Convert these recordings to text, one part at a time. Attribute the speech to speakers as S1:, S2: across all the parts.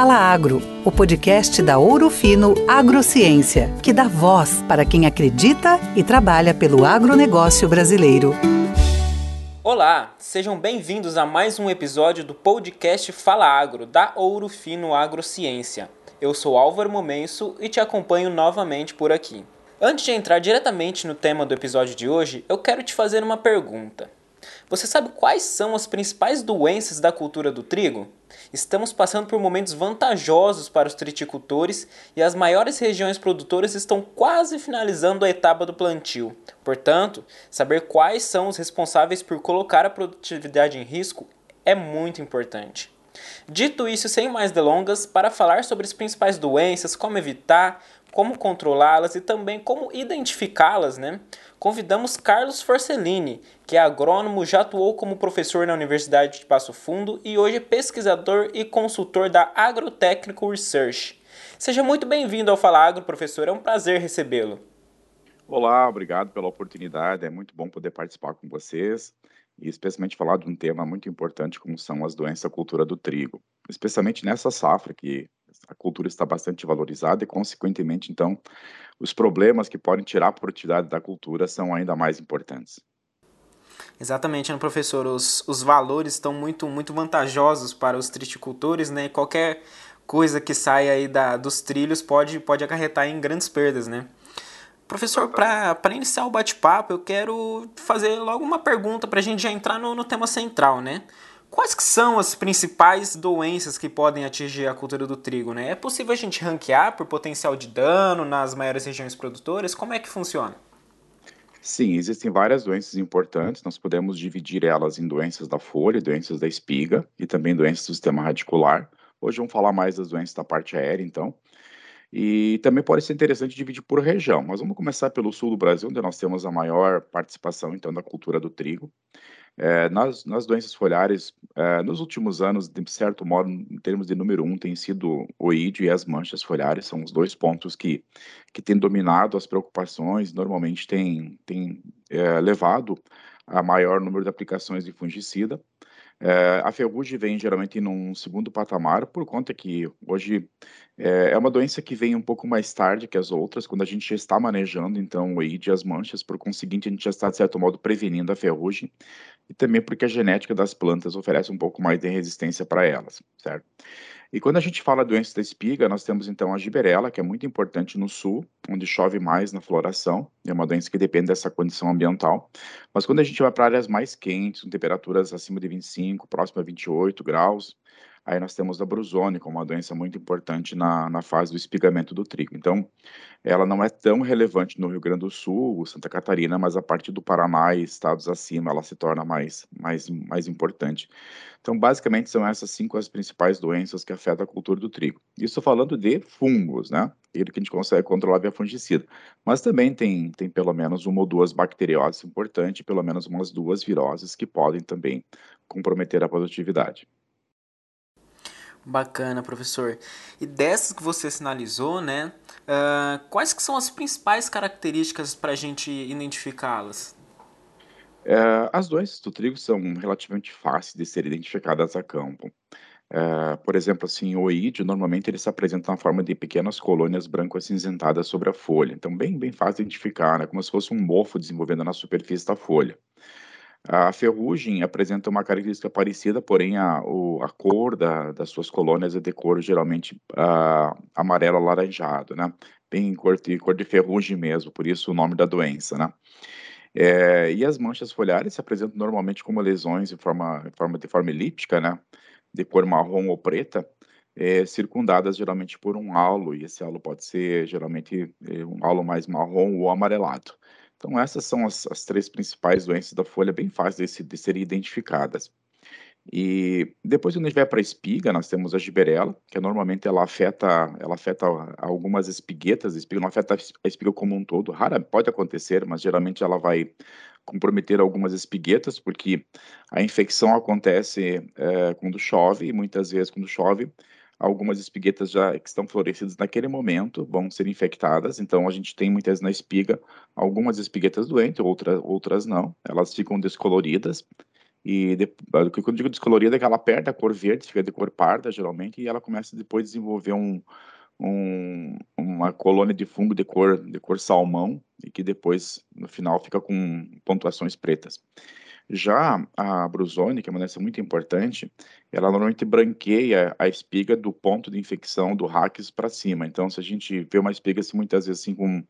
S1: Fala Agro, o podcast da Ouro Fino Agrociência, que dá voz para quem acredita e trabalha pelo agronegócio brasileiro.
S2: Olá, sejam bem-vindos a mais um episódio do podcast Fala Agro, da Ouro Fino Agrociência. Eu sou Álvaro Momenso e te acompanho novamente por aqui. Antes de entrar diretamente no tema do episódio de hoje, eu quero te fazer uma pergunta. Você sabe quais são as principais doenças da cultura do trigo? Estamos passando por momentos vantajosos para os triticultores e as maiores regiões produtoras estão quase finalizando a etapa do plantio. Portanto, saber quais são os responsáveis por colocar a produtividade em risco é muito importante. Dito isso, sem mais delongas, para falar sobre as principais doenças, como evitar, como controlá-las e também como identificá-las, né? Convidamos Carlos Forcellini, que é agrônomo, já atuou como professor na Universidade de Passo Fundo e hoje é pesquisador e consultor da Agrotechnical Research. Seja muito bem-vindo ao Fala Agro, professor. É um prazer recebê-lo.
S3: Olá, obrigado pela oportunidade. É muito bom poder participar com vocês e especialmente falar de um tema muito importante como são as doenças da cultura do trigo, especialmente nessa safra que a cultura está bastante valorizada e consequentemente então os problemas que podem tirar a produtividade da cultura são ainda mais importantes.
S2: Exatamente, né, professor. Os, os valores estão muito, muito vantajosos para os triticultores, né? E qualquer coisa que saia aí da, dos trilhos pode, pode acarretar em grandes perdas, né? Professor, para iniciar o bate-papo, eu quero fazer logo uma pergunta para a gente já entrar no, no tema central, né? Quais que são as principais doenças que podem atingir a cultura do trigo, né? É possível a gente ranquear por potencial de dano nas maiores regiões produtoras? Como é que funciona?
S3: Sim, existem várias doenças importantes. Nós podemos dividir elas em doenças da folha, doenças da espiga e também doenças do sistema radicular. Hoje vamos falar mais das doenças da parte aérea, então. E também pode ser interessante dividir por região, mas vamos começar pelo sul do Brasil, onde nós temos a maior participação, então, da cultura do trigo. É, nas, nas doenças foliares, é, nos últimos anos, de certo modo, em termos de número um, tem sido o ídio e as manchas foliares, são os dois pontos que, que têm dominado as preocupações, normalmente têm tem, é, levado a maior número de aplicações de fungicida. É, a ferrugem vem geralmente num segundo patamar, por conta que hoje é, é, uma doença que vem um pouco mais tarde que as outras, quando a gente já está manejando, então, o AIDS e as manchas, por conseguinte, a gente já está, de certo modo, prevenindo a ferrugem, e também porque a genética das plantas oferece um pouco mais de resistência para elas, certo? E quando a gente fala doença da espiga, nós temos então a giberela, que é muito importante no sul, onde chove mais na floração, é uma doença que depende dessa condição ambiental. Mas quando a gente vai para áreas mais quentes, com temperaturas acima de 25, próximo a 28 graus, Aí nós temos a brusone como uma doença muito importante na, na fase do espigamento do trigo. Então, ela não é tão relevante no Rio Grande do Sul, Santa Catarina, mas a partir do Paraná e estados acima ela se torna mais, mais, mais importante. Então, basicamente, são essas cinco as principais doenças que afetam a cultura do trigo. Isso falando de fungos, né? Ele que a gente consegue controlar via fungicida. Mas também tem, tem pelo menos uma ou duas bacterioses importantes, pelo menos umas duas viroses que podem também comprometer a produtividade.
S2: Bacana, professor. E dessas que você sinalizou, né? Uh, quais que são as principais características para a gente identificá-las?
S3: É, as doenças do trigo são relativamente fáceis de serem identificadas a campo. É, por exemplo, assim, o oídio, normalmente ele se apresenta na forma de pequenas colônias branco-acinzentadas sobre a folha. Então, bem, bem fácil de identificar, né? Como se fosse um mofo desenvolvendo na superfície da folha. A ferrugem apresenta uma característica parecida, porém a, o, a cor da, das suas colônias é de cor geralmente uh, amarelo alaranjado, né? Bem cor de, cor de ferrugem mesmo, por isso o nome da doença, né? É, e as manchas foliares se apresentam normalmente como lesões em forma, em forma, de forma elíptica, né? De cor marrom ou preta, é, circundadas geralmente por um halo, e esse halo pode ser geralmente é, um halo mais marrom ou amarelado. Então, essas são as, as três principais doenças da folha, bem fáceis de, de serem identificadas. E depois, quando a gente vai para a espiga, nós temos a giberela, que normalmente ela afeta, ela afeta algumas espiguetas, a espiga não afeta a espiga como um todo. Rara pode acontecer, mas geralmente ela vai comprometer algumas espiguetas, porque a infecção acontece é, quando chove, e muitas vezes quando chove, algumas espiguetas já que estão florescidas naquele momento vão ser infectadas, então a gente tem muitas na espiga algumas espiguetas doentes, outras, outras não, elas ficam descoloridas, E o que eu digo descolorida é que ela perde a cor verde, fica de cor parda, geralmente, e ela começa depois a desenvolver um, um, uma colônia de fungo de cor, de cor salmão, e que depois, no final, fica com pontuações pretas. Já a brusone, que é uma doença muito importante, ela normalmente branqueia a espiga do ponto de infecção do raques para cima. Então, se a gente vê uma espiga assim, muitas vezes assim com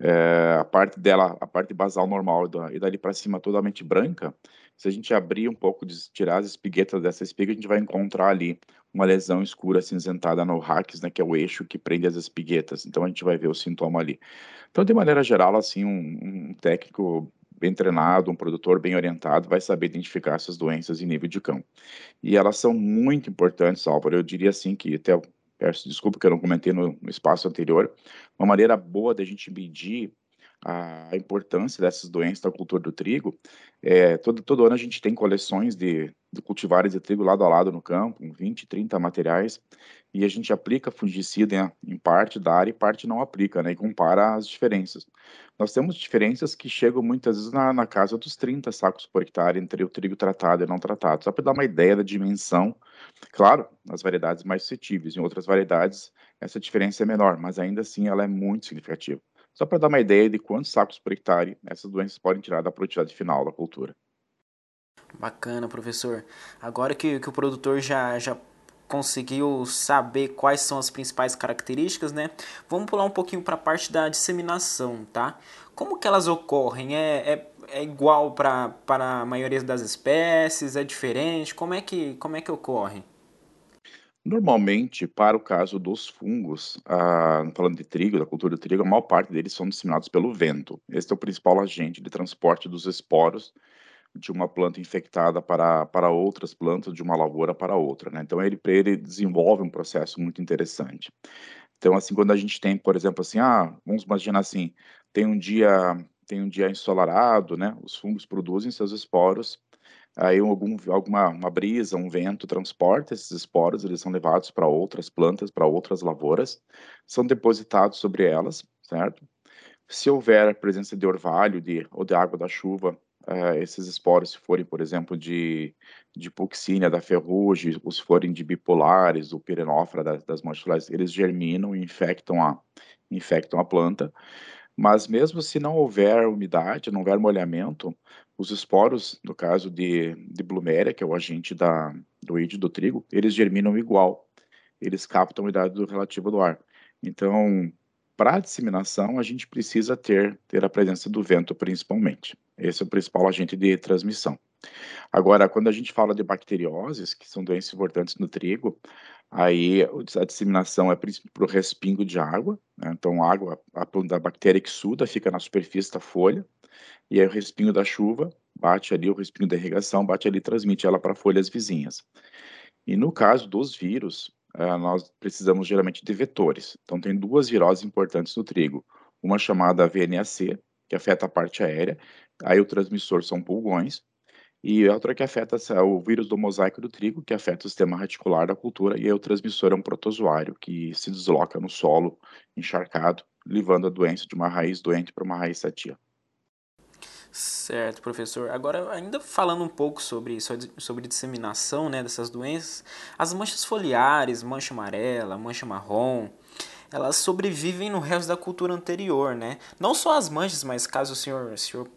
S3: é, a parte dela, a parte basal normal e dali para cima totalmente branca, se a gente abrir um pouco, tirar as espiguetas dessa espiga, a gente vai encontrar ali uma lesão escura acinzentada no raques, né, que é o eixo que prende as espiguetas. Então, a gente vai ver o sintoma ali. Então, de maneira geral, assim, um, um técnico bem treinado, um produtor bem orientado, vai saber identificar essas doenças em nível de campo. E elas são muito importantes, Álvaro. Eu diria assim que até peço desculpa que eu não comentei no, no espaço anterior, uma maneira boa da gente medir a importância dessas doenças da cultura do trigo. É, todo, todo ano a gente tem coleções de, de cultivares de trigo lado a lado no campo, 20, 30 materiais, e a gente aplica fungicida em, em parte da área e parte não aplica, né, e compara as diferenças. Nós temos diferenças que chegam muitas vezes na, na casa dos 30 sacos por hectare entre o trigo tratado e não tratado, só para dar uma ideia da dimensão. Claro, nas variedades mais suscetíveis, em outras variedades essa diferença é menor, mas ainda assim ela é muito significativa. Só para dar uma ideia de quantos sacos por hectare essas doenças podem tirar da produtividade final da cultura.
S2: Bacana, professor. Agora que, que o produtor já, já conseguiu saber quais são as principais características, né? Vamos pular um pouquinho para a parte da disseminação, tá? Como que elas ocorrem? É, é, é igual para a maioria das espécies? É diferente? Como é que, como é que ocorre?
S3: Normalmente, para o caso dos fungos, ah, falando de trigo, da cultura do trigo, a maior parte deles são disseminados pelo vento. Esse é o principal agente de transporte dos esporos de uma planta infectada para, para outras plantas, de uma lavoura para outra, né? Então ele, ele desenvolve um processo muito interessante. Então assim, quando a gente tem, por exemplo, assim, ah, vamos imaginar assim, tem um dia tem um dia ensolarado, né? Os fungos produzem seus esporos, aí algum, alguma uma brisa, um vento transporta esses esporos, eles são levados para outras plantas, para outras lavouras, são depositados sobre elas, certo? Se houver presença de orvalho de, ou de água da chuva uh, esses esporos, se forem, por exemplo, de, de puxínia, da ferrugem, ou se forem de bipolares, o pirenófora das, das eles germinam e infectam a, infectam a planta. Mas mesmo se não houver umidade, não houver molhamento, os esporos, no caso de, de Blumeria, que é o agente da, do id do trigo, eles germinam igual. Eles captam a umidade do relativo do ar. Então, para a disseminação, a gente precisa ter, ter a presença do vento, principalmente. Esse é o principal agente de transmissão. Agora, quando a gente fala de bacterioses, que são doenças importantes no trigo, aí a disseminação é para o respingo de água, né? então a água, a da bactéria que suda fica na superfície da folha, e aí o respingo da chuva bate ali, o respingo da irrigação bate ali e transmite ela para folhas vizinhas. E no caso dos vírus, uh, nós precisamos geralmente de vetores. Então, tem duas viroses importantes no trigo. Uma chamada VNAC, que afeta a parte aérea, aí o transmissor são pulgões, e outra que afeta o vírus do mosaico do trigo, que afeta o sistema reticular da cultura, e aí o transmissor é um protozoário que se desloca no solo encharcado, levando a doença de uma raiz doente para uma raiz sadia.
S2: Certo, professor. Agora, ainda falando um pouco sobre, sobre disseminação né, dessas doenças, as manchas foliares, mancha amarela, mancha marrom, elas sobrevivem no resto da cultura anterior, né? Não só as manchas, mas caso o senhor, o senhor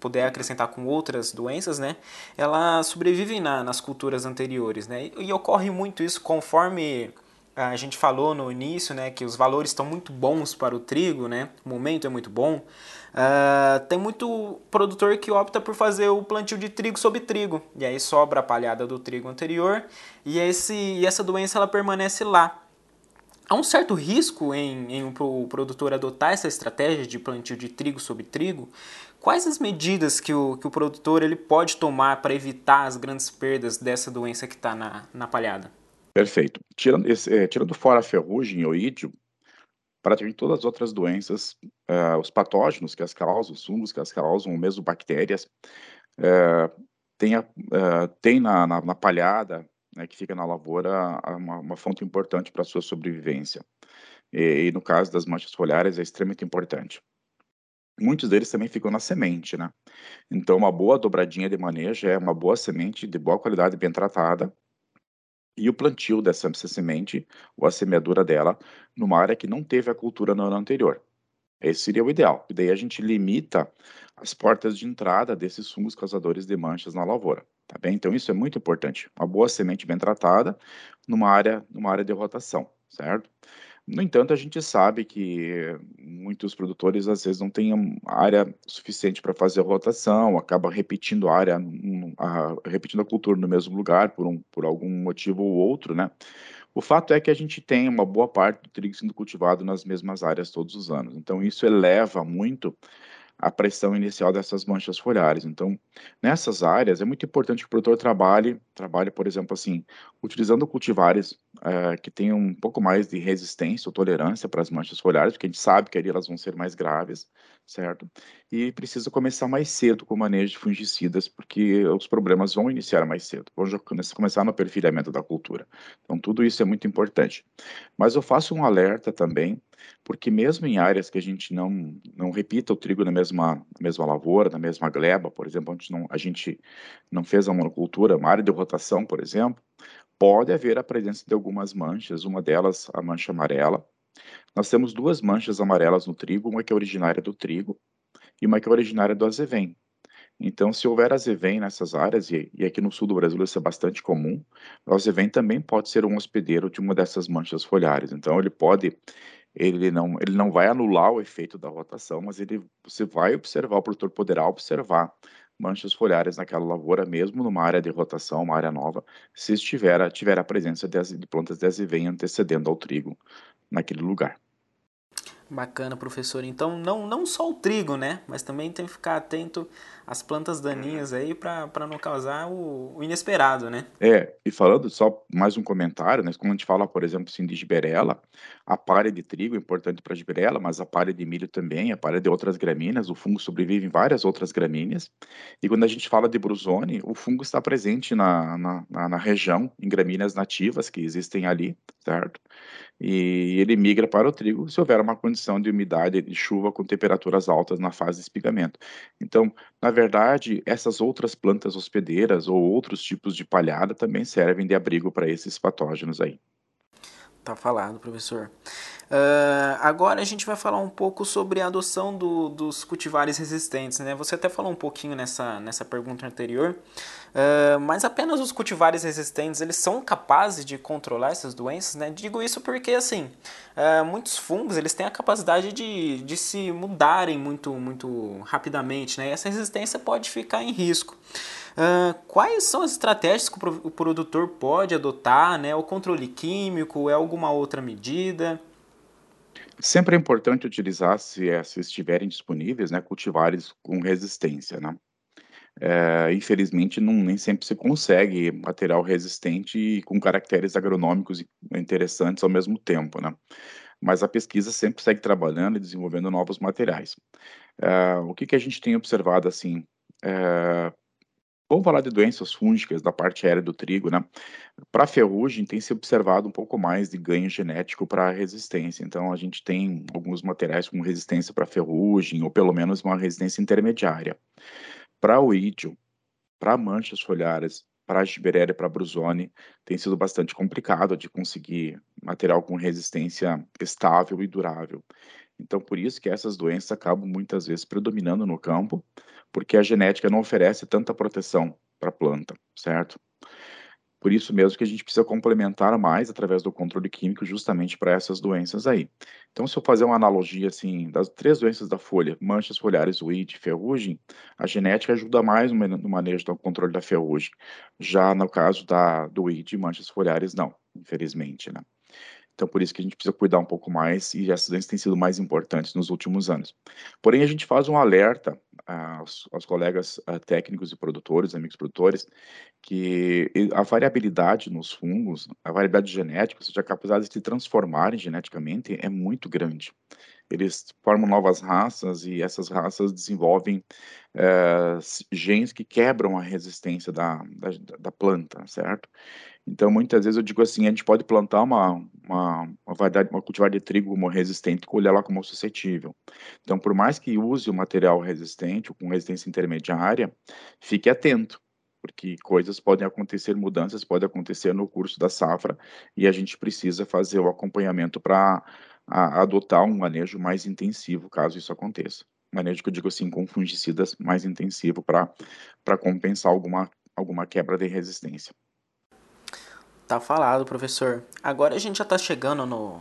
S2: puder acrescentar com outras doenças, né? Elas sobrevivem na, nas culturas anteriores, né? E, e ocorre muito isso conforme a gente falou no início, né, que os valores estão muito bons para o trigo, né, o momento é muito bom. Uh, tem muito produtor que opta por fazer o plantio de trigo sobre trigo, e aí sobra a palhada do trigo anterior, e, esse, e essa doença ela permanece lá. Há um certo risco em, em o produtor adotar essa estratégia de plantio de trigo sobre trigo. Quais as medidas que o, que o produtor ele pode tomar para evitar as grandes perdas dessa doença que está na, na palhada?
S3: Perfeito. Tirando, esse, é, tirando fora a ferrugem e o ídio, praticamente todas as outras doenças, uh, os patógenos que as causam, os fungos que as causam, ou mesmo bactérias, uh, tem, a, uh, tem na, na, na, palhada, né, que fica na lavoura, uma, uma fonte importante para a sua sobrevivência. E, e, no caso das manchas foliares é extremamente importante. muitos deles também ficam na semente, né? Então, uma boa dobradinha de manejo é uma boa semente de boa qualidade, bem tratada, e o plantio dessa semente, ou a semeadura dela, numa área que não teve a cultura no ano anterior. Esse seria o ideal. E daí a gente limita as portas de entrada desses fungos causadores de manchas na lavoura, tá bem? Então isso é muito importante. Uma boa semente bem tratada numa área, numa área de rotação, certo? No entanto, a gente sabe que muitos produtores às vezes não têm área suficiente para fazer a rotação, acaba repetindo a área, a, repetindo a cultura no mesmo lugar por, um, por algum motivo ou outro, né? O fato é que a gente tem uma boa parte do trigo sendo cultivado nas mesmas áreas todos os anos, então isso eleva muito a pressão inicial dessas manchas foliares. Então, nessas áreas, é muito importante que o produtor trabalhe, trabalhe, por exemplo, assim, utilizando cultivares é, que tenham um pouco mais de resistência ou tolerância para as manchas foliares, porque a gente sabe que ali elas vão ser mais graves, certo? E precisa começar mais cedo com o manejo de fungicidas, porque os problemas vão iniciar mais cedo, vão começar no perfilhamento da cultura. Então, tudo isso é muito importante. Mas eu faço um alerta também, porque mesmo em áreas que a gente não, não repita o trigo na mesma, na mesma lavoura, na mesma gleba, por exemplo, onde não, a gente não fez a monocultura, uma área de rotação, por exemplo, pode haver a presença de algumas manchas, uma delas a mancha amarela. Nós temos duas manchas amarelas no trigo, uma que é originária do trigo e uma que é originária do azevém. Então, se houver azevém nessas áreas, e, e, aqui no sul do Brasil isso é bastante comum, o azevém também pode ser um hospedeiro de uma dessas manchas foliares. Então, ele pode ele não, ele não vai anular o efeito da rotação, mas ele, você vai observar, o produtor poderá observar manchas foliares naquela lavoura, mesmo numa área de rotação, uma área nova, se estiver, tiver a presença de, de plantas de azevém antecedendo ao trigo naquele lugar.
S2: Bacana, professor. Então, não, não só o trigo, né? Mas também tem que ficar atento às plantas daninhas aí para não causar o, o, inesperado, né?
S3: É, e falando só mais um comentário, né? Quando a gente fala, por exemplo, assim, de giberela, a palha de trigo é importante para a giberela, mas a palha de milho também, a palha de outras gramíneas, o fungo sobrevive em várias outras gramíneas. E quando a gente fala de brusone, o fungo está presente na, na, na, na região, em gramíneas nativas que existem ali, certo? E ele migra para o trigo se houver uma condição de umidade de chuva com temperaturas altas na fase de espigamento. Então, na verdade, essas outras plantas hospedeiras ou outros tipos de palhada também servem de abrigo para esses patógenos aí.
S2: Tá falado, professor. Uh, agora a gente vai falar um pouco sobre a adoção do, dos cultivares resistentes. Né? Você até falou um pouquinho nessa, nessa pergunta anterior, uh, mas apenas os cultivares resistentes eles são capazes de controlar essas doenças? Né? Digo isso porque assim, uh, muitos fungos eles têm a capacidade de, de se mudarem muito, muito rapidamente, né? e essa resistência pode ficar em risco. Uh, quais são as estratégias que o produtor pode adotar? Né? O controle químico é alguma outra medida?
S3: Sempre é importante utilizar, se, é, se estiverem disponíveis, né, cultivares com resistência, né? É, infelizmente, não, nem sempre se consegue material resistente e com caracteres agronômicos interessantes ao mesmo tempo, né? Mas a pesquisa sempre segue trabalhando e desenvolvendo novos materiais. É, o que, que a gente tem observado, assim, é, Vamos falar de doenças fúngicas da parte aérea do trigo, né? Para ferrugem tem se observado um pouco mais de ganho genético para resistência. Então a gente tem alguns materiais com resistência para ferrugem ou pelo menos uma resistência intermediária. Para o ídio, para manchas foliares, para a giberéria e para a brusone, tem sido bastante complicado de conseguir material com resistência estável e durável. Então, por isso que essas doenças acabam muitas vezes predominando no campo, porque a genética não oferece tanta proteção para a planta, certo? Por isso mesmo que a gente precisa complementar mais através do controle químico justamente para essas doenças aí. Então, se eu fazer uma analogia assim das três doenças da folha, manchas foliares, weed, ferrugem, a genética ajuda mais no manejo do controle da ferrugem. Já no caso da do weed, manchas foliares não, infelizmente, né? Então, por isso que a gente precisa cuidar um pouco mais e essas doenças têm sido mais importantes nos últimos anos. Porém, a gente faz um alerta aos, aos colegas uh, técnicos e produtores, amigos produtores, que a variabilidade nos fungos, a variabilidade genética, ou seja, a capacidade de se transformarem geneticamente é muito grande. Eles formam novas raças e essas raças desenvolvem é, genes que quebram a resistência da, da, da, planta, certo? Então, muitas vezes eu digo assim, a gente pode plantar uma, uma, uma variedade, uma cultivar de trigo como resistente e colher ela como suscetível. Então, por mais que use o material resistente ou com resistência intermediária, fique atento, porque coisas podem acontecer, mudanças podem acontecer no curso da safra e a gente precisa fazer o acompanhamento para adotar um manejo mais intensivo, caso isso aconteça. Manejo que eu digo assim, com fungicidas mais intensivo para compensar alguma, alguma quebra de resistência.
S2: Tá falado, professor. Agora a gente já está chegando no,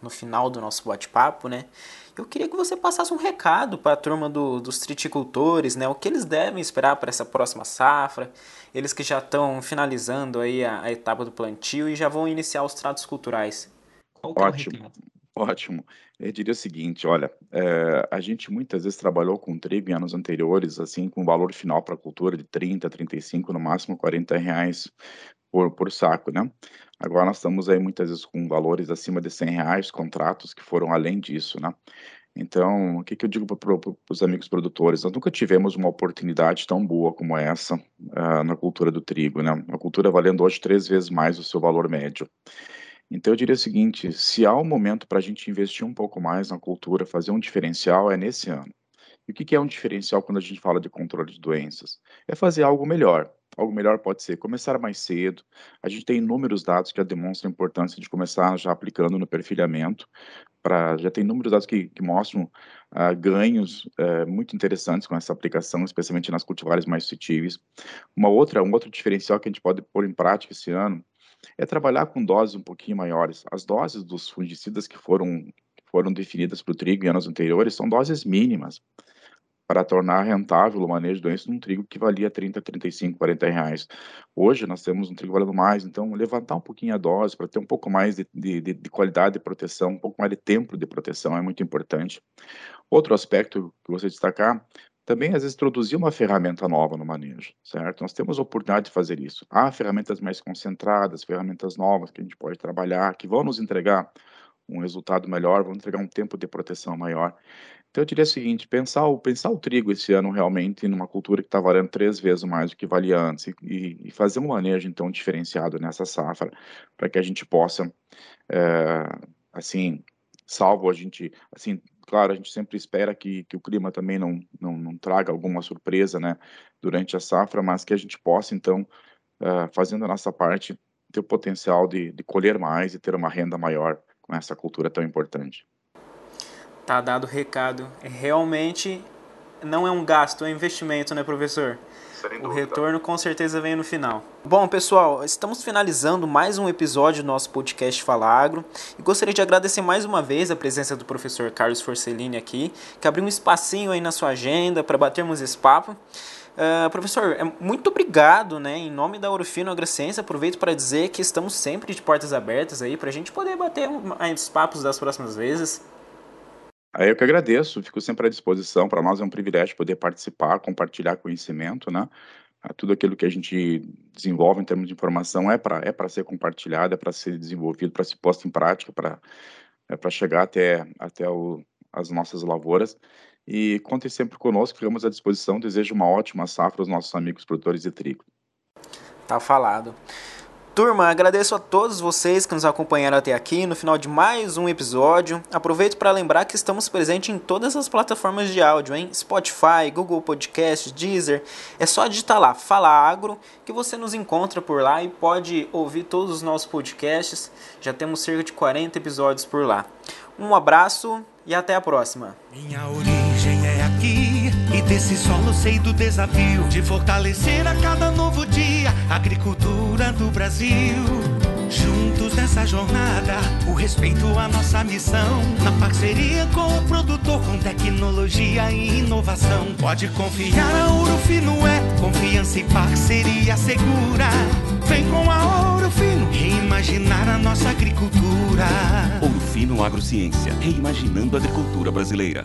S2: no final do nosso bate-papo, né? Eu queria que você passasse um recado para a turma do, dos triticultores, né? O que eles devem esperar para essa próxima safra, eles que já estão finalizando aí a, a, etapa do plantio e já vão iniciar os tratos culturais.
S3: Qual é Ótimo. Eu diria o seguinte, olha, é, a gente muitas vezes trabalhou com trigo em anos anteriores, assim, com valor final para a cultura de 30, 35, no máximo 40 reais por, por saco, né? Agora nós estamos aí muitas vezes com valores acima de 100 reais, contratos que foram além disso, né? Então, o que, que eu digo para os amigos produtores? Nós nunca tivemos uma oportunidade tão boa como essa uh, na cultura do trigo, né? A cultura valendo hoje três vezes mais o seu valor médio. Então, eu diria o seguinte: se há um momento para a gente investir um pouco mais na cultura, fazer um diferencial, é nesse ano. E o que, é um diferencial quando a gente fala de controle de doenças? É fazer algo melhor. Algo melhor pode ser começar mais cedo. A gente tem inúmeros dados que demonstram a importância de começar já aplicando no perfilhamento. Pra, já tem inúmeros dados que, que mostram uh, ganhos uh, muito interessantes com essa aplicação, especialmente nas cultivares mais suscetíveis. Uma outra, um outro diferencial que a gente pode pôr em prática esse ano é trabalhar com doses um pouquinho maiores. As doses dos fungicidas que foram, foram definidas para o trigo em anos anteriores são doses mínimas para tornar rentável o manejo de doenças num trigo que valia 30, 35, 40 reais. Hoje nós temos um trigo valendo mais, então levantar um pouquinho a dose para ter um pouco mais de, de, de, qualidade de proteção, um pouco mais de tempo de proteção é muito importante. Outro aspecto que você destacar, também às vezes introduzir uma ferramenta nova no manejo, certo? Nós temos a oportunidade de fazer isso. Há ferramentas mais concentradas, ferramentas novas que a gente pode trabalhar, que vão nos entregar um resultado melhor, vão entregar um tempo de proteção maior. Então, eu diria o seguinte: pensar o, pensar o trigo esse ano realmente numa cultura que está valendo três vezes mais do que valia antes e, e fazer um manejo, então, diferenciado nessa safra, para que a gente possa, é, assim, salvo a gente, assim, claro, a gente sempre espera que, que o clima também não, não, não traga alguma surpresa, né, durante a safra, mas que a gente possa, então, é, fazendo a nossa parte, ter o potencial de, de colher mais e ter uma renda maior com essa cultura tão importante.
S2: Tá dado o recado. É realmente não é um gasto, é um investimento, né, professor? O retorno com certeza vem no final. Bom, pessoal, estamos finalizando mais um episódio do nosso podcast Fala Agro e gostaria de agradecer mais uma vez a presença do professor Carlos Forcellini aqui, que abriu um espacinho aí na sua agenda para batermos esse papo. Uh, professor, é, muito obrigado, né? Em nome da Orofino Agrociência, aproveito para dizer que estamos sempre de portas abertas aí para a gente poder bater mais papos das próximas vezes.
S3: Aí eu que agradeço, fico sempre à disposição. Para nós é um privilégio poder participar, compartilhar conhecimento, né? Ah, tudo aquilo que a gente desenvolve em termos de informação é para é para ser compartilhado, é para ser desenvolvido, para ser posto em prática, para é para chegar até até o, as nossas lavouras. E contem sempre conosco, ficamos à disposição. Desejo uma ótima safra aos nossos amigos produtores de trigo.
S2: Tá falado. Turma, agradeço a todos vocês que nos acompanharam até aqui no final de mais um episódio. Aproveito para lembrar que estamos presentes em todas as plataformas de áudio, hein? Spotify, Google Podcast, Deezer. É só digitar lá, Fala Agro, que você nos encontra por lá e pode ouvir todos os nossos podcasts. Já temos cerca de 40 episódios por lá. Um abraço e até a próxima.
S4: Minha origem é aqui e desse solo sei do desafio de fortalecer a cada novo agricultura do Brasil. Juntos nessa jornada, o respeito à nossa missão. Na parceria com o produtor, com tecnologia e inovação. Pode confiar, a Ouro Fino é confiança e parceria segura. Vem com a Ouro Fino, reimaginar a nossa agricultura.
S5: Ouro Fino Agrociência, reimaginando a agricultura brasileira.